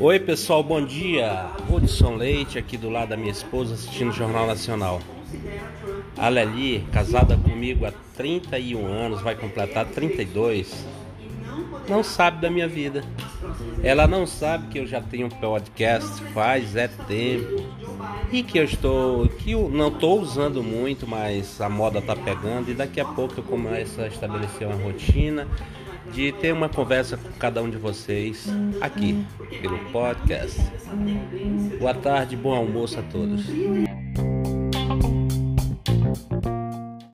Oi pessoal, bom dia. Hudson Leite aqui do lado da minha esposa assistindo o Jornal Nacional. A Leli, casada comigo há 31 anos, vai completar 32. Não sabe da minha vida. Ela não sabe que eu já tenho um podcast faz é tempo e que eu estou que eu não estou usando muito, mas a moda está pegando e daqui a pouco eu começo a estabelecer uma rotina de ter uma conversa com cada um de vocês aqui pelo podcast. Boa tarde, bom almoço a todos.